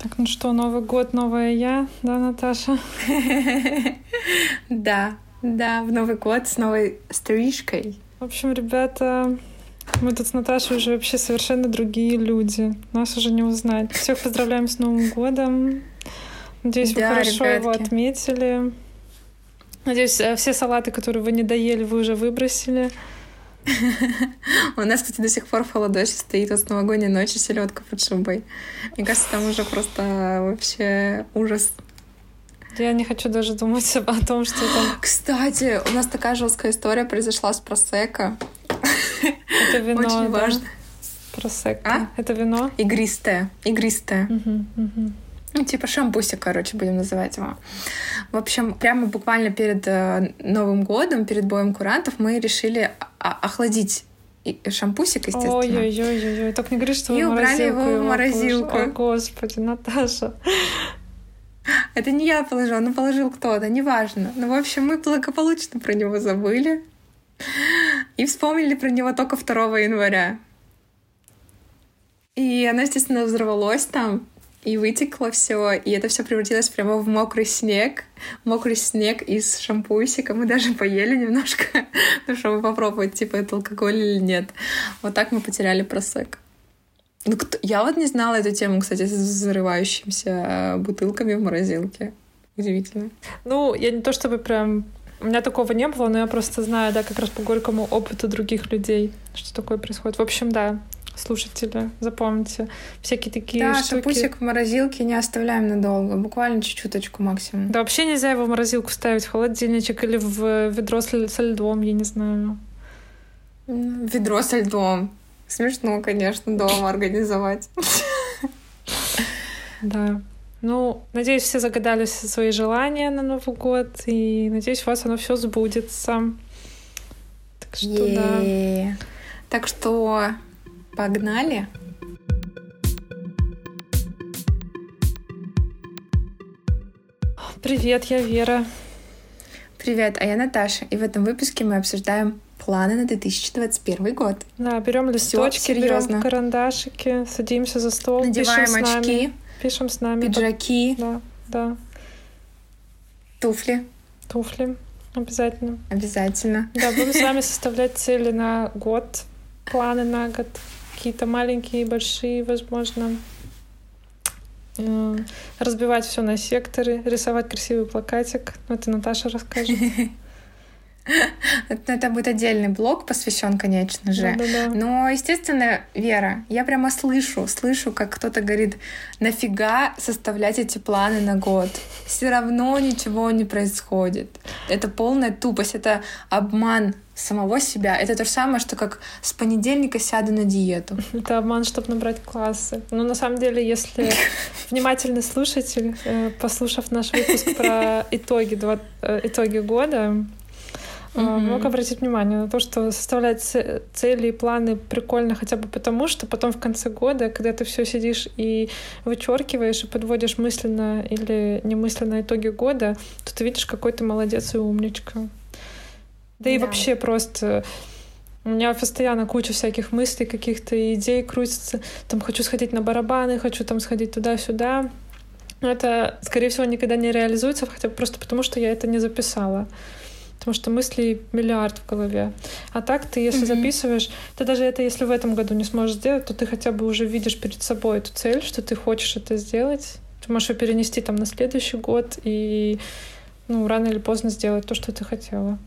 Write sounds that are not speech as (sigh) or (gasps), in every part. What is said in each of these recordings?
Так, ну что, Новый год, новая я, да, Наташа? (laughs) Да, да, в Новый год с новой стрижкой. В общем, ребята, мы тут с Наташей уже вообще совершенно другие люди. Нас уже не узнать. Всех поздравляем с Новым годом. Надеюсь, вы да, хорошо ребятки. его отметили. Надеюсь, э, все салаты, которые вы не доели, вы уже выбросили. (laughs) У нас, кстати, до сих пор в холодосе стоит вот с новогодней ночи селедка под шубой. Мне кажется, там уже просто вообще ужас. Я не хочу даже думать о том, что там... Кстати, у нас такая жесткая история произошла с просека. Это вино, Очень да? важно. Просека. А? Это вино? Игристое. Игристое. Угу, угу. Ну, типа шампусик, короче, будем называть его. В общем, прямо буквально перед э, Новым годом, перед боем курантов, мы решили охладить шампусик, естественно. Ой-ой-ой, только не говори, что И убрали его в морозилку. О, господи, Наташа. Это не я положила, но положил кто-то, неважно. Ну, в общем, мы благополучно про него забыли. И вспомнили про него только 2 января. И оно, естественно, взорвалось там и вытекло все, и это все превратилось прямо в мокрый снег, мокрый снег из шампусика. Мы даже поели немножко, (laughs) ну, чтобы попробовать, типа, это алкоголь или нет. Вот так мы потеряли просек. Ну, кто... Я вот не знала эту тему, кстати, с взрывающимися э, бутылками в морозилке. Удивительно. Ну, я не то чтобы прям у меня такого не было, но я просто знаю, да, как раз по горькому опыту других людей, что такое происходит. В общем, да, слушатели, запомните. Всякие такие да, штуки. шампусик в морозилке не оставляем надолго, буквально чуть-чуточку максимум. Да, вообще нельзя его в морозилку ставить, в холодильничек или в ведро со льдом, я не знаю. Ведро со льдом. Смешно, конечно, дома организовать. Да. Ну, надеюсь, все загадали свои желания на Новый год, и надеюсь, у вас оно все сбудется. Так что, да. Так что Погнали! Привет, я Вера. Привет, а я Наташа. И в этом выпуске мы обсуждаем планы на 2021 год. Да, берем листочки, берем карандашики, садимся за стол, надеваем пишем очки, с нами, пишем с нами, пиджаки, да, да, туфли, туфли, обязательно, обязательно. Да, будем с вами составлять цели на год, планы на год какие-то маленькие, большие, возможно. Э, разбивать все на секторы, рисовать красивый плакатик. Ну, это Наташа расскажет. (laughs) (laughs) Это будет отдельный блог, посвящен, конечно же. Да, да, да. Но, естественно, Вера, я прямо слышу, слышу, как кто-то говорит, нафига составлять эти планы на год? Все равно ничего не происходит. Это полная тупость, это обман самого себя. Это то же самое, что как с понедельника сяду на диету. (laughs) Это обман, чтобы набрать классы. Но на самом деле, если (laughs) внимательный слушатель, э, послушав наш выпуск про итоги, э, итоги года, mm-hmm. мог обратить внимание на то, что составлять цели и планы прикольно хотя бы потому, что потом в конце года, когда ты все сидишь и вычеркиваешь и подводишь мысленно или немысленно итоги года, то ты видишь, какой ты молодец и умничка. Да, да и вообще просто у меня постоянно куча всяких мыслей, каких-то идей крутится. Там хочу сходить на барабаны, хочу там сходить туда-сюда. Но это, скорее всего, никогда не реализуется, хотя бы просто потому, что я это не записала потому что мыслей миллиард в голове. А так ты, если mm-hmm. записываешь, ты даже это, если в этом году не сможешь сделать, то ты хотя бы уже видишь перед собой эту цель, что ты хочешь это сделать. Ты можешь ее перенести там на следующий год и ну, рано или поздно сделать то, что ты хотела.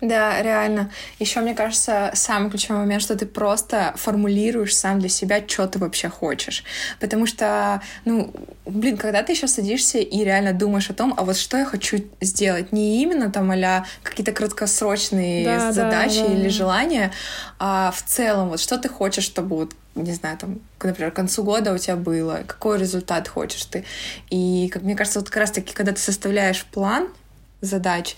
Да, реально. Еще, мне кажется, самый ключевой момент, что ты просто формулируешь сам для себя, что ты вообще хочешь. Потому что, ну, блин, когда ты еще садишься и реально думаешь о том, а вот что я хочу сделать, не именно там а какие-то краткосрочные да, задачи да, да. или желания, а в целом, вот что ты хочешь, чтобы вот не знаю, там, например, к концу года у тебя было, какой результат хочешь ты. И, как мне кажется, вот как раз-таки, когда ты составляешь план задач,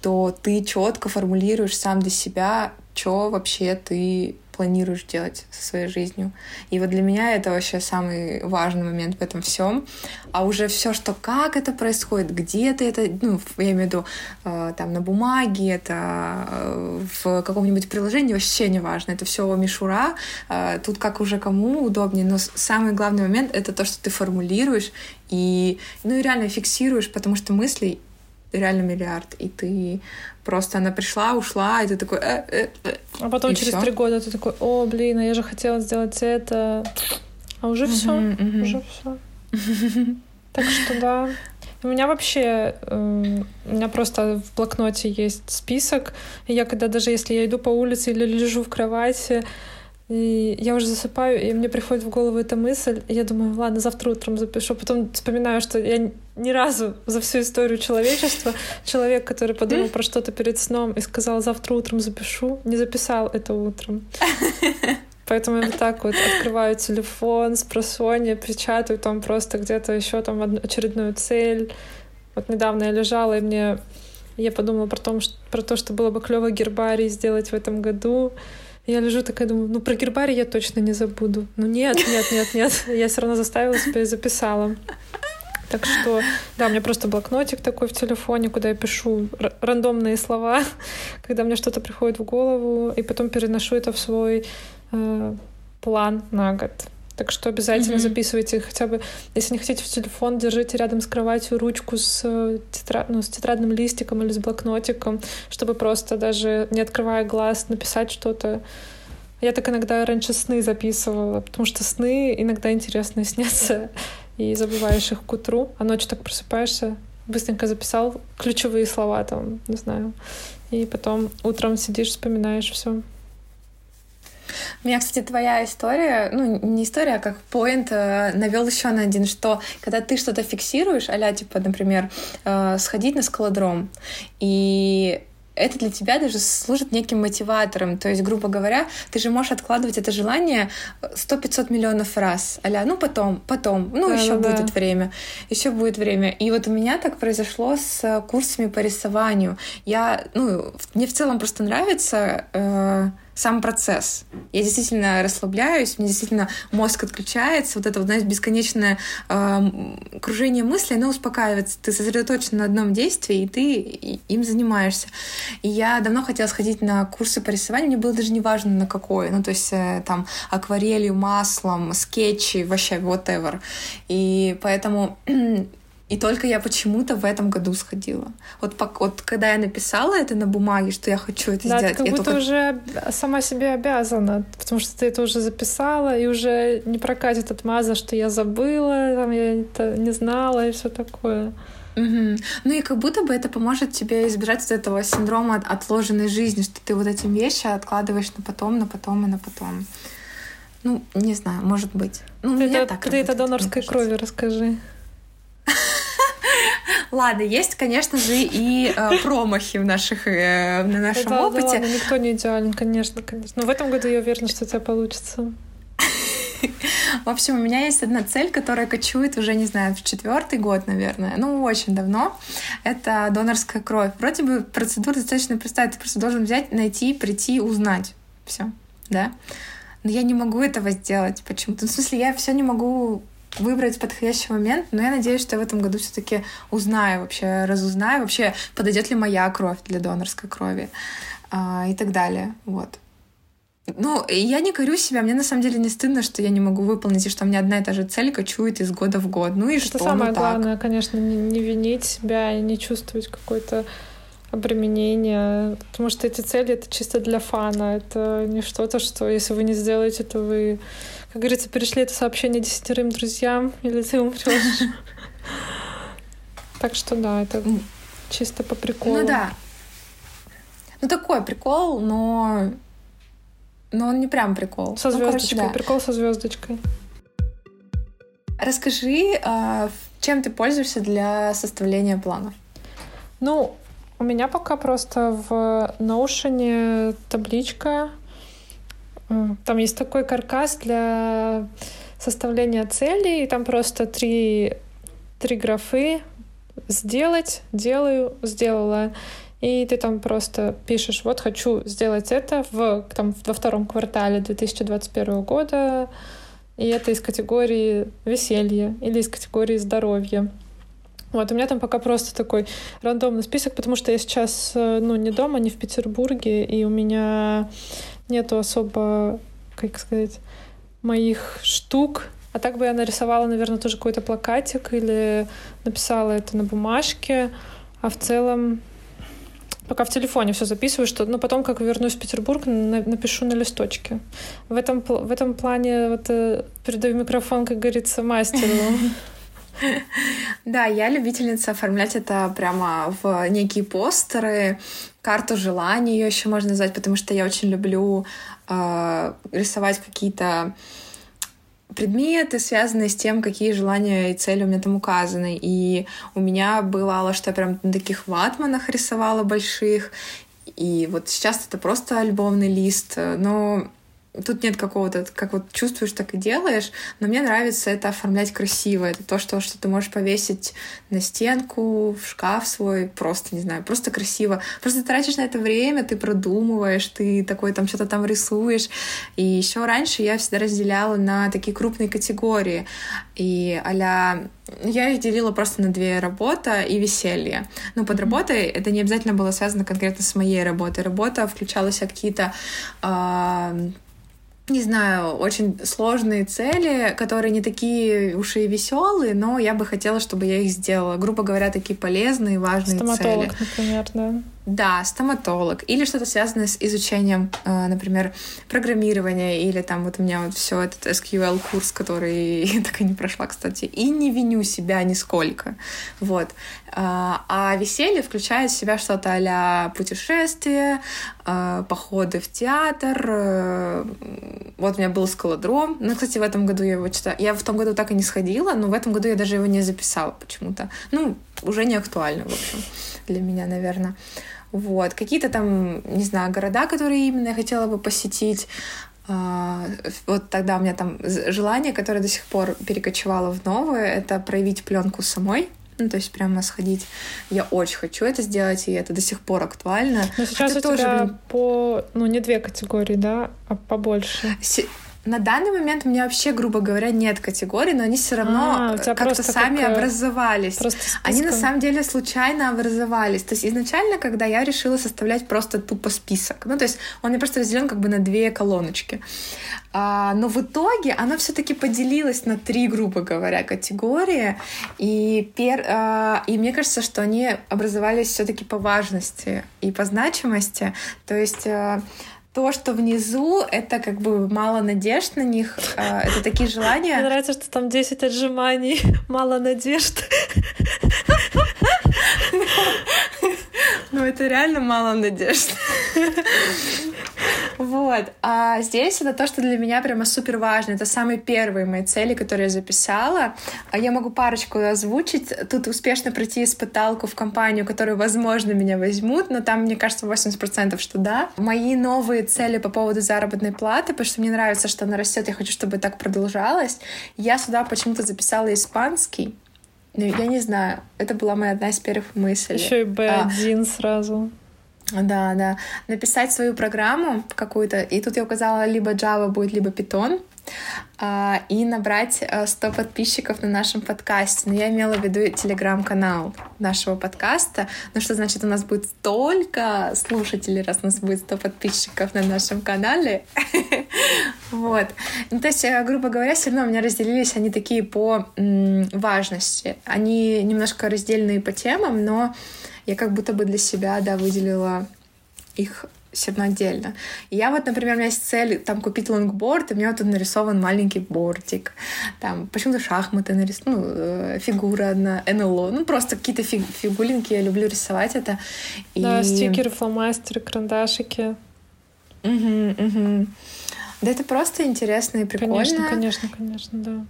то ты четко формулируешь сам для себя, что вообще ты планируешь делать со своей жизнью. И вот для меня это вообще самый важный момент в этом всем. А уже все, что как это происходит, где ты это, ну, я имею в виду, э, там на бумаге, это э, в каком-нибудь приложении, вообще не важно. Это все мишура. Э, тут как уже кому удобнее. Но самый главный момент это то, что ты формулируешь и, ну, и реально фиксируешь, потому что мыслей реально миллиард, и ты просто она пришла, ушла, и ты такой... Э, э, э, а потом через три года ты такой, о, блин, а я же хотела сделать это, а уже все, уже все. Так что да. У меня вообще, э, у меня просто в блокноте есть список, и я когда даже если я иду по улице или лежу в кровати, и я уже засыпаю, и мне приходит в голову эта мысль, и я думаю, ладно, завтра утром запишу. Потом вспоминаю, что я ни разу за всю историю человечества человек, который подумал про что-то перед сном и сказал, завтра утром запишу, не записал это утром. (laughs) Поэтому я вот так вот открываю телефон с просонья, печатаю там просто где-то еще там очередную цель. Вот недавно я лежала, и мне я подумала про, том, про то, что было бы клево гербарий сделать в этом году. Я лежу такая, думаю, ну про гербарий я точно не забуду. Ну нет, нет, нет, нет. Я все равно заставила себя и записала. Так что, да, у меня просто блокнотик такой в телефоне, куда я пишу рандомные слова, (laughs) когда мне что-то приходит в голову, и потом переношу это в свой э, план на год. Так что обязательно mm-hmm. записывайте хотя бы, если не хотите в телефон, держите рядом с кроватью ручку с, э, тетра... ну, с тетрадным листиком или с блокнотиком, чтобы просто даже не открывая глаз написать что-то. Я так иногда раньше сны записывала, потому что сны иногда интересные (laughs) снятся, и забываешь их к утру, а ночью так просыпаешься, быстренько записал ключевые слова там, не знаю, и потом утром сидишь, вспоминаешь все. У меня, кстати, твоя история, ну, не история, а как поинт э, навел еще на один, что когда ты что-то фиксируешь, а типа, например, э, сходить на скалодром, и это для тебя даже служит неким мотиватором. То есть, грубо говоря, ты же можешь откладывать это желание 100-500 миллионов раз. Аля, ну потом, потом, ну да, еще да, будет время, еще будет время. И вот у меня так произошло с курсами по рисованию. Я, ну, мне в целом просто нравится... Э, сам процесс. Я действительно расслабляюсь, мне действительно мозг отключается, вот это, знаешь, бесконечное э, кружение мыслей, оно успокаивается. Ты сосредоточен на одном действии, и ты им занимаешься. И я давно хотела сходить на курсы по рисованию, мне было даже не важно на какой, ну, то есть э, там акварелью, маслом, скетчи, вообще whatever. И поэтому И только я почему-то в этом году сходила. Вот, вот когда я написала это на бумаге, что я хочу это да, сделать. Ты как будто только... уже сама себе обязана, потому что ты это уже записала, и уже не прокатит отмаза, что я забыла, там, я это не знала и все такое. Угу. Ну и как будто бы это поможет тебе избежать вот этого синдрома отложенной жизни, что ты вот эти вещи откладываешь на потом, на потом и на потом. Ну, не знаю, может быть. Ну, ты это, так ты это донорской крови расскажи. (laughs) Ладно, есть, конечно же, и э, промахи в наших э, на нашем да, опыте. Да, ладно, никто не идеален, конечно, конечно. Но в этом году я уверена, что у тебя получится. В общем, у меня есть одна цель, которая кочует уже, не знаю, в четвертый год, наверное. Ну, очень давно. Это донорская кровь. Вроде бы процедура достаточно простая. Ты просто должен взять, найти, прийти, узнать. Все, да? Но я не могу этого сделать почему-то. Ну, в смысле, я все не могу выбрать подходящий момент, но я надеюсь, что я в этом году все-таки узнаю вообще, разузнаю вообще, подойдет ли моя кровь для донорской крови а, и так далее. Вот. Ну, я не корю себя, мне на самом деле не стыдно, что я не могу выполнить, и что у меня одна и та же цель кочует из года в год. Ну и Это что? самое ну, главное, конечно, не, не винить себя и не чувствовать какой-то обременение, потому что эти цели — это чисто для фана, это не что-то, что если вы не сделаете, то вы как говорится, перешли это сообщение десятерым друзьям, или ты умрешь. Так что да, это чисто по приколу. Ну да. Ну такой прикол, но но он не прям прикол. Со звездочкой. Ну, короче, да. Прикол со звездочкой. Расскажи, а, чем ты пользуешься для составления планов? Ну, у меня пока просто в Notion табличка там есть такой каркас для составления целей, и там просто три, три графы «сделать», «делаю», «сделала». и ты там просто пишешь, вот хочу сделать это в, там, во втором квартале 2021 года, и это из категории веселье или из категории здоровья. Вот, у меня там пока просто такой рандомный список, потому что я сейчас, э, ну, не дома, не в Петербурге, и у меня нету особо, как сказать, моих штук. А так бы я нарисовала, наверное, тоже какой-то плакатик или написала это на бумажке. А в целом пока в телефоне все записываю, что, ну, потом, как вернусь в Петербург, на, напишу на листочке. В этом, в этом плане вот э, передаю микрофон, как говорится, мастеру. (laughs) Да, я любительница оформлять это прямо в некие постеры, карту желаний ее еще можно назвать, потому что я очень люблю э, рисовать какие-то предметы, связанные с тем, какие желания и цели у меня там указаны. И у меня бывало, что я прям на таких ватманах рисовала больших, и вот сейчас это просто альбомный лист, но Тут нет какого-то, как вот чувствуешь, так и делаешь, но мне нравится это оформлять красиво. Это то, что, что ты можешь повесить на стенку, в шкаф свой, просто, не знаю, просто красиво. Просто тратишь на это время, ты продумываешь, ты такой там что-то там рисуешь. И еще раньше я всегда разделяла на такие крупные категории. И а я их делила просто на две работа и веселье. Ну, под работой это не обязательно было связано конкретно с моей работой. Работа включалась какие-то э, не знаю, очень сложные цели, которые не такие уж и веселые, но я бы хотела, чтобы я их сделала. Грубо говоря, такие полезные, важные Стоматолог, цели. например, да. Да, стоматолог. Или что-то связанное с изучением, э, например, программирования. Или там вот у меня вот все этот SQL-курс, который (laughs) я так и не прошла, кстати. И не виню себя нисколько. Вот. А, а веселье включает в себя что-то а путешествия, э, походы в театр. Э, вот у меня был скалодром. Ну, кстати, в этом году я его читаю. Я в том году так и не сходила, но в этом году я даже его не записала почему-то. Ну, уже не актуально, в общем, для меня, наверное. Вот. Какие-то там, не знаю, города, которые именно я хотела бы посетить. А, вот тогда у меня там желание, которое до сих пор перекочевало в новое, это проявить пленку самой. Ну, то есть прямо сходить. Я очень хочу это сделать, и это до сих пор актуально. Но сейчас Хотя у тоже, тебя блин... по, ну, не две категории, да, а побольше. На данный момент у меня вообще, грубо говоря, нет категорий, но они все равно а, как-то сами как... Э, образовались. Они на самом деле случайно образовались. То есть изначально, когда я решила составлять просто тупо список, ну то есть он мне просто разделен как бы на две колоночки. А, но в итоге оно все-таки поделилось на три, грубо говоря, категории. И, пер, а, и мне кажется, что они образовались все-таки по важности и по значимости. То есть а, то, что внизу, это как бы мало надежд на них, а, это такие желания. Мне нравится, что там 10 отжиманий, (laughs) мало надежд. (laughs) Ну, это реально мало надежд. Вот. А здесь это то, что для меня прямо супер важно. Это самые первые мои цели, которые я записала. А я могу парочку озвучить. Тут успешно пройти испыталку в компанию, которую, возможно, меня возьмут, но там, мне кажется, 80% что да. Мои новые цели по поводу заработной платы, потому что мне нравится, что она растет, я хочу, чтобы так продолжалось. Я сюда почему-то записала испанский. Ну, я не знаю, это была моя одна из первых мыслей. Еще и B1 а, сразу. Да, да. Написать свою программу какую-то, и тут я указала, либо Java будет, либо Python, а, и набрать 100 подписчиков на нашем подкасте. Но я имела в виду телеграм-канал нашего подкаста. Ну что значит, у нас будет столько слушателей, раз у нас будет 100 подписчиков на нашем канале. (laughs) Вот. Ну, то есть, э, грубо говоря, все равно у меня разделились они такие по важности. Они немножко раздельные по темам, но я как будто бы для себя, да, выделила их все равно отдельно. И я вот, например, у меня есть цель там купить лонгборд, и у меня вот тут нарисован маленький бортик. Там почему-то шахматы нарисованы, ну, э, фигура одна, НЛО. Ну, просто какие-то фиг фигулинки, я люблю рисовать это. И... Да, стикеры, фломастеры, карандашики. Угу, угу. Да это просто интересно и прикольно. Конечно, конечно, конечно, да.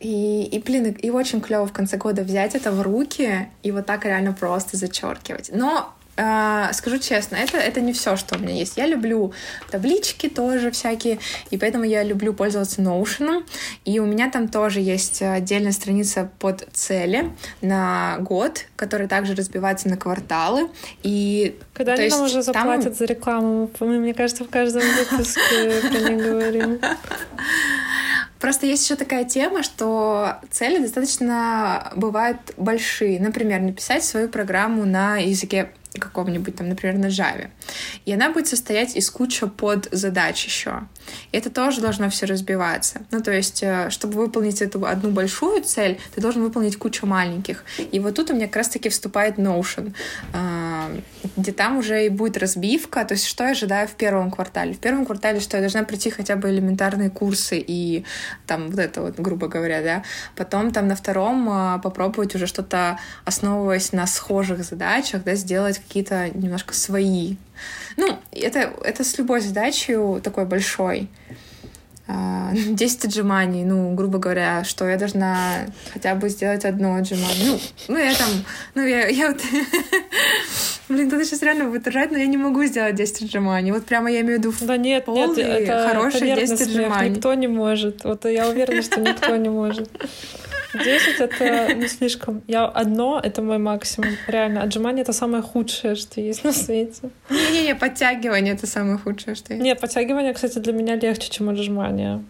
И, и, блин, и очень клево в конце года взять это в руки и вот так реально просто зачеркивать. Но скажу честно, это, это не все, что у меня есть. Я люблю таблички тоже всякие, и поэтому я люблю пользоваться Notion. И у меня там тоже есть отдельная страница под цели на год, которая также разбивается на кварталы. И, Когда они нам уже заплатят там... за рекламу? Мы, мне кажется, в каждом выпуске про них говорим. (laughs) Просто есть еще такая тема, что цели достаточно бывают большие. Например, написать свою программу на языке каком-нибудь там, например, на Java. И она будет состоять из кучи под задач еще. Это тоже должно все разбиваться. Ну, то есть, э, чтобы выполнить эту одну большую цель, ты должен выполнить кучу маленьких. И вот тут у меня как раз-таки вступает Notion, э, где там уже и будет разбивка. То есть, что я ожидаю в первом квартале? В первом квартале, что я должна пройти хотя бы элементарные курсы и там вот это вот, грубо говоря, да. Потом там на втором э, попробовать уже что-то, основываясь на схожих задачах, да, сделать какие-то немножко свои. Ну, это, это с любой задачей такой большой. 10 а, (laughs) отжиманий, ну, грубо говоря, что я должна хотя бы сделать одно отжимание. Ну, ну я там, ну, я, (laughs) я вот... (laughs) Блин, кто-то сейчас реально будет ржать, но я не могу сделать 10 отжиманий. Вот прямо я имею в виду Да нет, нет, это, хорошие это 10 отжиманий. Никто не может. Вот я уверена, что никто не может. 10 это не слишком. Я одно — это мой максимум. Реально, отжимание — это самое худшее, что есть на свете. Не-не-не, подтягивание — это самое худшее, что есть. Нет, подтягивание, кстати, для меня легче, чем отжимание.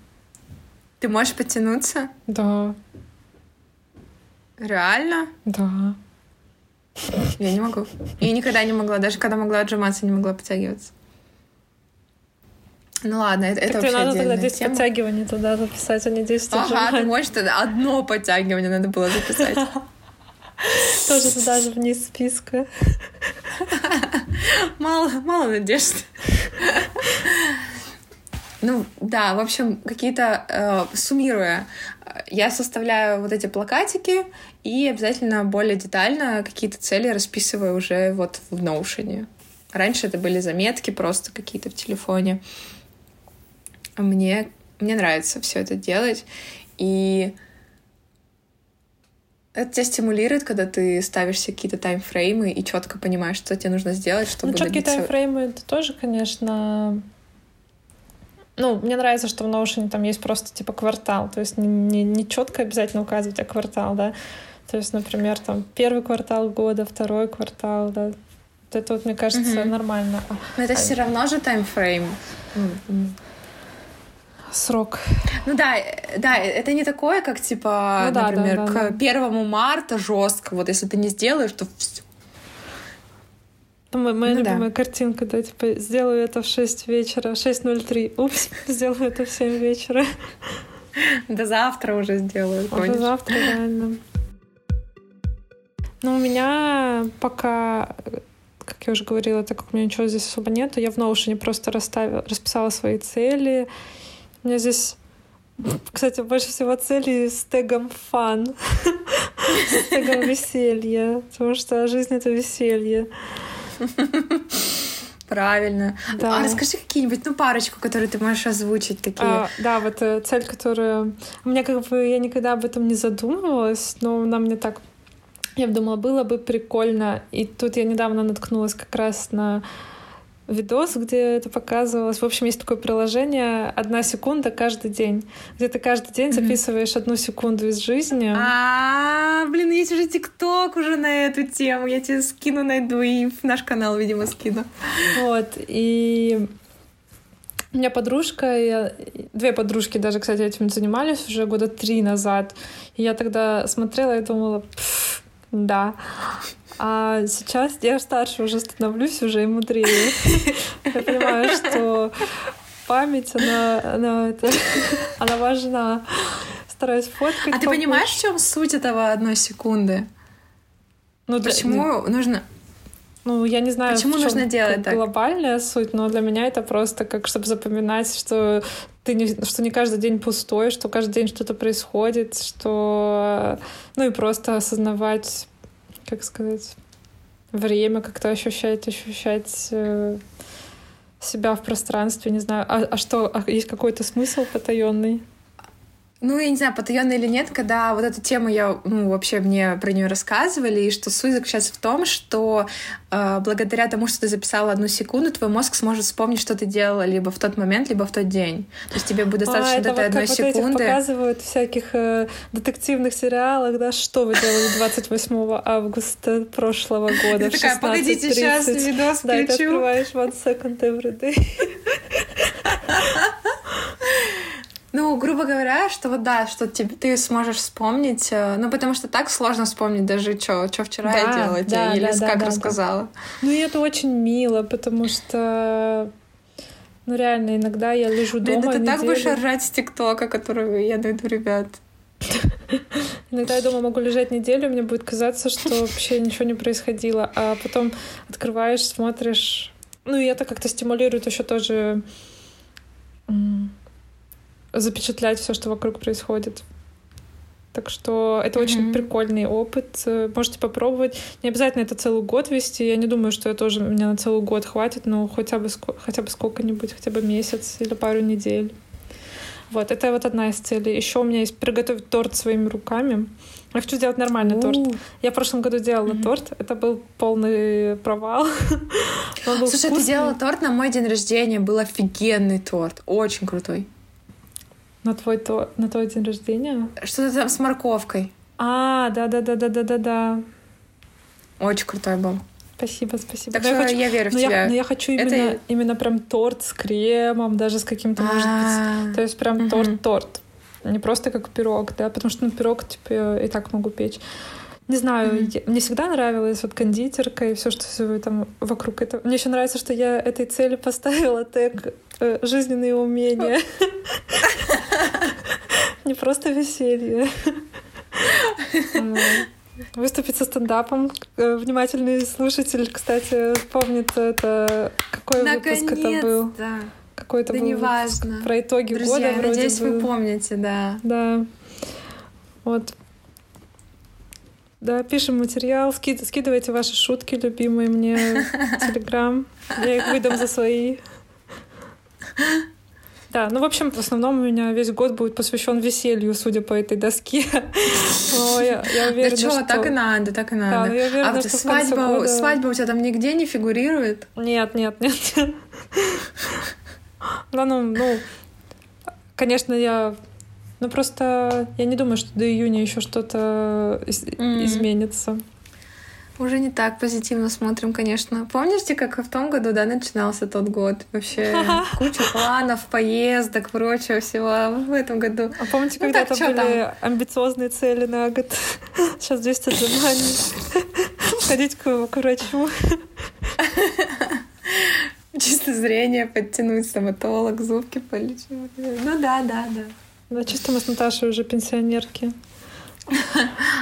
Ты можешь подтянуться? Да. Реально? Да. Я не могу. Я никогда не могла, даже когда могла отжиматься, не могла подтягиваться. Ну ладно, это, так это вообще надо тогда 10 тема. подтягиваний туда записать, а не 10 Ага, отжиманий. ты можешь тогда одно подтягивание надо было записать. (laughs) Тоже туда же вниз списка. (laughs) Мало, мало надежд. Ну да, в общем, какие-то, э, суммируя, я составляю вот эти плакатики и обязательно более детально какие-то цели расписываю уже вот в Notion. Раньше это были заметки просто какие-то в телефоне. Мне, мне нравится все это делать. И это тебя стимулирует, когда ты ставишь себе какие-то таймфреймы и четко понимаешь, что тебе нужно сделать, чтобы Ну, четкие добиться... таймфреймы — это тоже, конечно... Ну, мне нравится, что в Notion там есть просто типа квартал, то есть не, не, не четко обязательно указывать, а квартал, да. То есть, например, там первый квартал года, второй квартал, да. Это вот, мне кажется, угу. нормально. Но это а... все равно же таймфрейм срок. Ну да, да, это не такое, как типа, ну, да, например, да, да, к первому марта жестко. Вот если ты не сделаешь, то все. Моя, моя ну, любимая да. картинка, да, типа, сделаю это в 6 вечера, 6.03, упс, (laughs) сделаю это в 7 вечера. До завтра уже сделаю. А до завтра, реально. Ну, у меня пока, как я уже говорила, так как у меня ничего здесь особо нету, я в Notion просто расставила, расписала свои цели у меня здесь, кстати, больше всего целей с тегом фан, (laughs) с тегом веселье, потому что жизнь — это веселье. Правильно. Да. А расскажи какие-нибудь, ну, парочку, которые ты можешь озвучить такие. А, да, вот э, цель, которая... У меня как бы... Я никогда об этом не задумывалась, но она мне так... Я думала, было бы прикольно. И тут я недавно наткнулась как раз на видос, где это показывалось. В общем, есть такое приложение «Одна секунда каждый день», где ты каждый день записываешь одну секунду из жизни. А, блин, есть уже ТикТок уже на эту тему. Я тебе скину, найду и в наш канал, видимо, скину. Вот, и у меня подружка, я... две подружки даже, кстати, этим занимались уже года три назад. И я тогда смотрела и думала, да. А сейчас я старше уже становлюсь, уже и мудрее. Я понимаю, что память, она, она, это, (laughs) она важна. Стараюсь фоткать. А ты понимаешь, в чем суть этого одной секунды? Ну, Почему для... нужно... Ну, я не знаю, Почему нужно делать так? глобальная суть, но для меня это просто как, чтобы запоминать, что ты не, что не каждый день пустой, что каждый день что-то происходит, что... Ну и просто осознавать как сказать, время как-то ощущать, ощущать э, себя в пространстве, не знаю. А, а что, а есть какой-то смысл потаенный? Ну, я не знаю, потаенно или нет, когда вот эту тему я, ну, вообще мне про нее рассказывали, и что суть заключается в том, что э, благодаря тому, что ты записала одну секунду, твой мозг сможет вспомнить, что ты делала либо в тот момент, либо в тот день. То есть тебе будет достаточно а, это этой вот одной как секунды. Вот показывают в всяких э, детективных сериалах, да, что вы делали 28 августа прошлого (laughs) года Ты такая, погодите, сейчас видос Да, ты открываешь one second every day. (laughs) Ну, грубо говоря, что вот да, что тебе, ты сможешь вспомнить, э, ну, потому что так сложно вспомнить даже, что вчера да, я делала, да, или да, как да, рассказала. Да. Ну, и это очень мило, потому что ну, реально, иногда я лежу дома Блин, это так будешь ржать с ТикТока, который я найду, ребят. (laughs) Иногда я дома могу лежать неделю, мне будет казаться, что вообще ничего не происходило, а потом открываешь, смотришь. Ну, и это как-то стимулирует еще тоже запечатлять все, что вокруг происходит. Так что это mm-hmm. очень прикольный опыт. Можете попробовать. Не обязательно это целый год вести. Я не думаю, что это тоже меня на целый год хватит, но хотя бы, хотя бы сколько-нибудь, хотя бы месяц или пару недель. Вот, это вот одна из целей. Еще у меня есть приготовить торт своими руками. Я хочу сделать нормальный торт. Я в прошлом году делала mm-hmm. торт. Это был полный провал. (laughs) Слушай, ты делала торт на мой день рождения. Был офигенный торт. Очень крутой. На твой, то, на твой день рождения? Что-то там с морковкой. А, да-да-да-да-да-да-да. Очень крутой был. Спасибо, спасибо. Так но что я, хочу, я верю в но тебя. Я, но я хочу именно, Это... именно прям торт с кремом, даже с каким-то, может быть, то есть прям торт-торт. Не просто как пирог, да, потому что ну, пирог, типа, я и так могу печь. Не знаю, mm-hmm. мне всегда нравилась вот кондитерка и все, что там вокруг этого. Мне еще нравится, что я этой цели поставила тег э, жизненные умения. (laughs) Не просто веселье. Выступить со стендапом. Э, внимательный слушатель, кстати, помнит это. Какой выпуск это был? Какой это да был неважно. Про итоги Друзья, года вроде надеюсь, бы. вы помните, да. Да. Вот. Да, пишем материал, скид... скидывайте ваши шутки любимые мне в Телеграм. Я их выдам за свои. Да, ну, в общем, в основном у меня весь год будет посвящен веселью, судя по этой доске. (laughs) Но я, уверена, да что, так и надо, так и надо. Ну, а что свадьба, свадьба у тебя там нигде не фигурирует? Нет, нет, нет. Да, ну, ну, конечно, я ну просто я не думаю, что до июня еще что-то mm. изменится. Уже не так позитивно смотрим, конечно. Помните, как в том году, да, начинался тот год? Вообще (laughs) куча планов, поездок, прочего всего. В этом году... А помните, ну, когда-то были там? амбициозные цели на год? (laughs) Сейчас 200 отжиманий. (laughs) Ходить к, к врачу. Чисто зрение подтянуть, стоматолог, зубки полечить. Ну да, да, да. Да, чисто мы с Наташей уже пенсионерки.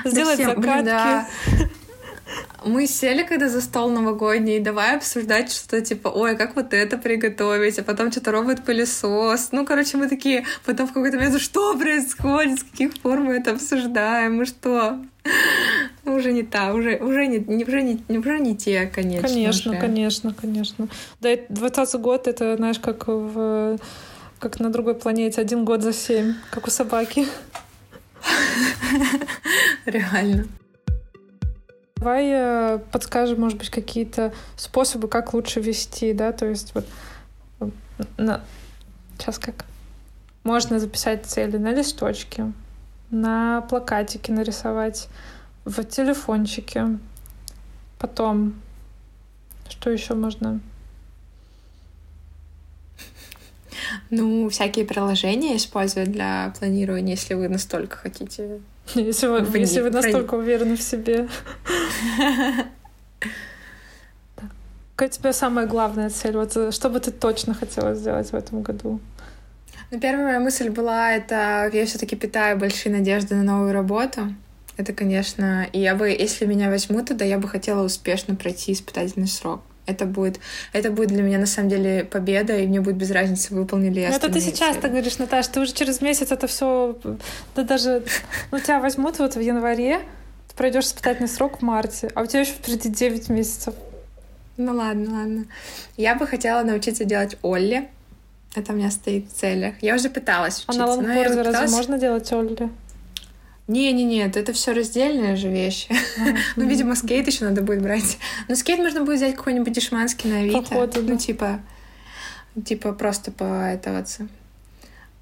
Сделать закатки. Мы сели когда за стол новогодний, и давай обсуждать что-то типа, ой, как вот это приготовить, а потом что-то робот-пылесос. Ну, короче, мы такие, потом в какой-то момент, что происходит, с каких пор мы это обсуждаем, мы что? Ну, уже не та, уже, уже, не, не, уже, не, уже не те, конечно. Конечно, же. конечно, конечно. Да, 20 год, это, знаешь, как в как на другой планете, один год за семь, как у собаки. (laughs) Реально. Давай э, подскажем, может быть, какие-то способы, как лучше вести, да, то есть вот на... сейчас как можно записать цели на листочке, на плакатике нарисовать, в телефончике, потом что еще можно Ну, всякие приложения использовать для планирования, если вы настолько хотите. (laughs) Если вы, в если вы настолько уверены в себе. (laughs) Какая у тебя самая главная цель? Вот э, что бы ты точно хотела сделать в этом году? Ну, первая моя мысль была, это я все таки питаю большие надежды на новую работу. Это, конечно, и я бы, если меня возьмут туда, я бы хотела успешно пройти испытательный срок. Это будет, это будет для меня на самом деле победа, и мне будет без разницы, выполнили я. Ну, это ты сейчас так говоришь, Наташа, ты уже через месяц это все, да даже, ну, тебя возьмут вот в январе, ты пройдешь испытательный срок в марте, а у тебя еще впереди 9 месяцев. Ну ладно, ладно. Я бы хотела научиться делать Олли. Это у меня стоит в целях. Я уже пыталась учиться. А на лонгборде разве пыталась... можно делать Олли? Не-не-не, это все раздельные же вещи. ну, видимо, скейт еще надо будет брать. Но скейт можно будет взять какой-нибудь дешманский на Авито. Походу, Ну, типа, типа просто поэтоваться.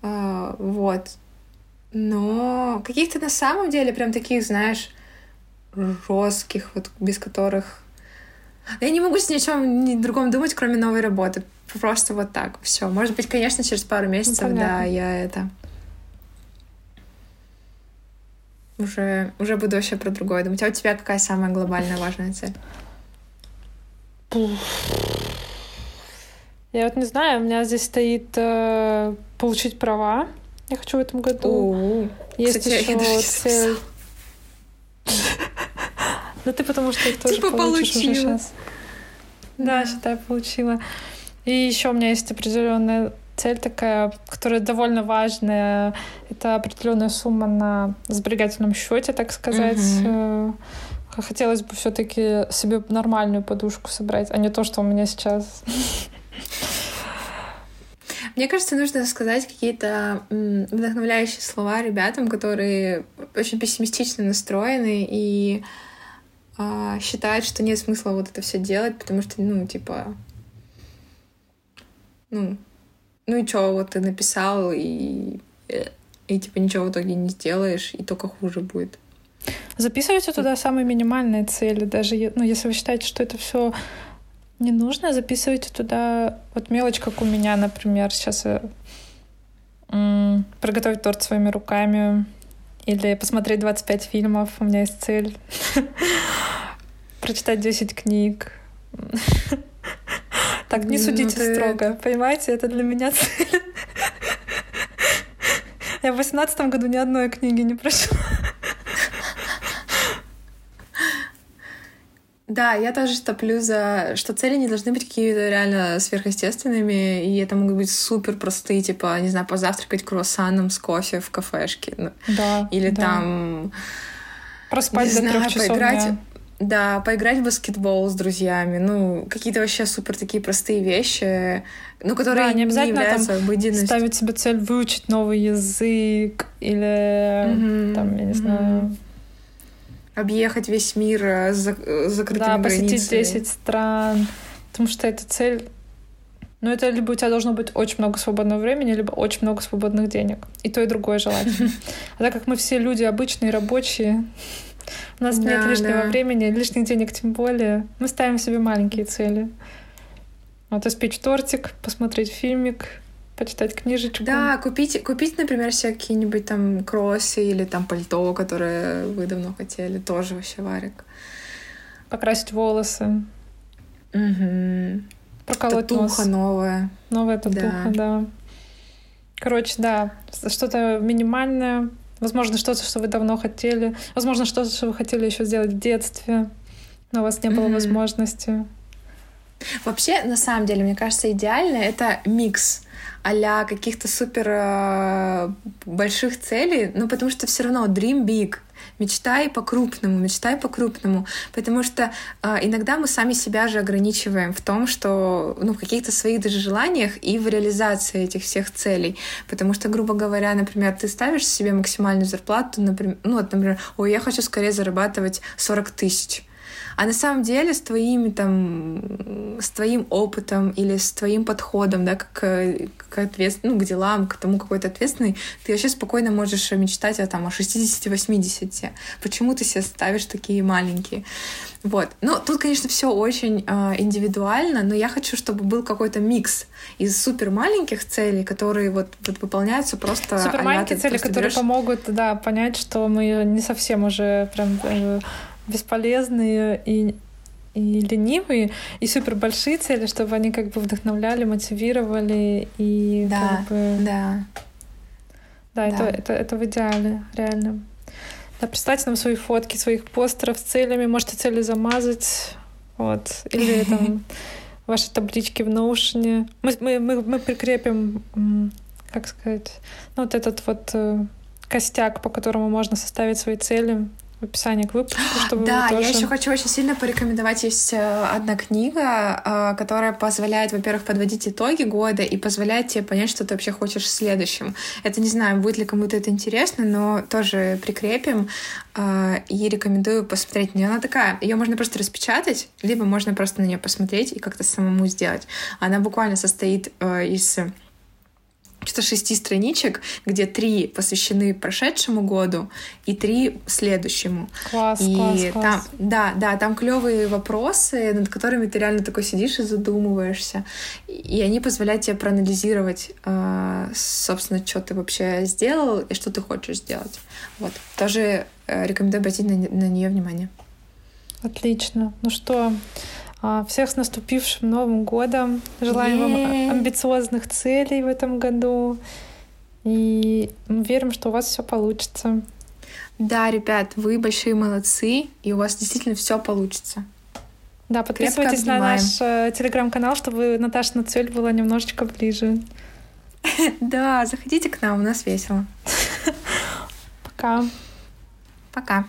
А, вот. Но каких-то на самом деле прям таких, знаешь, жестких, вот без которых... Я не могу с ни о чем ни другом думать, кроме новой работы. Просто вот так. Все. Может быть, конечно, через пару месяцев, ну, да, я это уже, уже буду вообще про другое думать. А у тебя какая самая глобальная важная цель? Я вот не знаю, у меня здесь стоит э, получить права. Я хочу в этом году. О, Есть кстати, еще цель. Ну ты потому что их тоже типа получишь уже сейчас. Да, считай, получила. И еще у меня есть определенная цель такая, которая довольно важная. Это определенная сумма на сберегательном счете, так сказать. Угу. Хотелось бы все-таки себе нормальную подушку собрать, а не то, что у меня сейчас. Мне кажется, нужно сказать какие-то вдохновляющие слова ребятам, которые очень пессимистично настроены и э, считают, что нет смысла вот это все делать, потому что, ну, типа, ну, ну и что, вот ты написал, и, и типа ничего в итоге не сделаешь, и только хуже будет. Записывайте туда самые минимальные цели, даже ну, если вы считаете, что это все не нужно, записывайте туда вот мелочь, как у меня, например, сейчас э, приготовить торт своими руками или посмотреть 25 фильмов, у меня есть цель. (laughs) Прочитать 10 книг. (laughs) Так, не судите ну, строго, понимаете? Это для меня цель. (laughs) Я в восемнадцатом году ни одной книги не прочла. Да, я тоже топлю за, что цели не должны быть какими-то реально сверхъестественными, и это могут быть супер простые, типа, не знаю, позавтракать круассаном с кофе в кафешке. Ну, да. Или да. там... Проспать не до знаю, трех часов поиграть. Дня. Да, поиграть в баскетбол с друзьями, ну, какие-то вообще супер такие простые вещи, ну, которые да, не, обязательно не являются там обыденностью. ставить себе цель выучить новый язык или, mm-hmm. там, я не знаю... Объехать весь мир с закрытыми да, границами. посетить 10 стран, потому что эта цель... Ну, это либо у тебя должно быть очень много свободного времени, либо очень много свободных денег. И то, и другое желательно. (laughs) А так как мы все люди обычные, рабочие, у нас да, нет лишнего да. времени, лишних денег тем более. Мы ставим себе маленькие цели. Вот испечь тортик, посмотреть фильмик, почитать книжечку. Да, купить, купить, например, себе какие-нибудь там кроссы или там пальто, которое вы давно хотели, тоже вообще варик. Покрасить волосы. Угу. Проколоть татуха нос. новая. Новая татуха, да. да. Короче, да, что-то минимальное, Возможно, что-то, что вы давно хотели. Возможно, что-то, что вы хотели еще сделать в детстве, но у вас не было mm-hmm. возможности. Вообще, на самом деле, мне кажется, идеально это микс а каких-то супер э, больших целей, ну, потому что все равно dream big, мечтай по-крупному, мечтай по-крупному, потому что э, иногда мы сами себя же ограничиваем в том, что, ну, в каких-то своих даже желаниях и в реализации этих всех целей, потому что, грубо говоря, например, ты ставишь себе максимальную зарплату, например, ну, вот, например, ой, я хочу скорее зарабатывать 40 тысяч, а на самом деле с твоими там, с твоим опытом или с твоим подходом, да, как, к, ответ, ну, к делам, к тому, какой то ответственный, ты вообще спокойно можешь мечтать о, там, о 60-80. Почему ты себе ставишь такие маленькие? Вот. Ну, тут, конечно, все очень э, индивидуально, но я хочу, чтобы был какой-то микс из супер маленьких целей, которые вот, вот выполняются просто. Супер маленькие цели, которые берешь... помогут, да, понять, что мы не совсем уже прям э, бесполезные и и ленивые, и супер большие цели, чтобы они как бы вдохновляли, мотивировали и да, как бы... Да, да. Это, это, это в идеале, реально. Да, представьте нам свои фотки, своих постеров с целями, можете цели замазать, вот, или (laughs) там ваши таблички в Notion. Мы, мы, мы, мы прикрепим, как сказать, ну, вот этот вот э, костяк, по которому можно составить свои цели в описании к выпуску, (gasps) чтобы Да, тоже... я еще хочу очень сильно порекомендовать. Есть э, одна книга, э, которая позволяет, во-первых, подводить итоги года и позволяет тебе понять, что ты вообще хочешь в следующем. Это не знаю, будет ли кому-то это интересно, но тоже прикрепим э, и рекомендую посмотреть нее. Она такая, ее можно просто распечатать, либо можно просто на нее посмотреть и как-то самому сделать. Она буквально состоит из что-то шести страничек, где три посвящены прошедшему году и три следующему. Класс, и класс, там, класс. Да, да, там клевые вопросы, над которыми ты реально такой сидишь и задумываешься. И они позволяют тебе проанализировать, э, собственно, что ты вообще сделал и что ты хочешь сделать. Вот. Тоже э, рекомендую обратить на, на нее внимание. Отлично. Ну что, а, всех с наступившим Новым годом. Желаем Yeah. вам амбициозных целей в этом году. И мы верим, что у вас все получится. Да, ребят, вы большие молодцы, и у вас действительно все получится. Да, подписывайтесь на наш э, телеграм-канал, чтобы Наташина цель была немножечко ближе. (laughs) Да, заходите к нам, у нас весело. (laughs) Пока. Пока.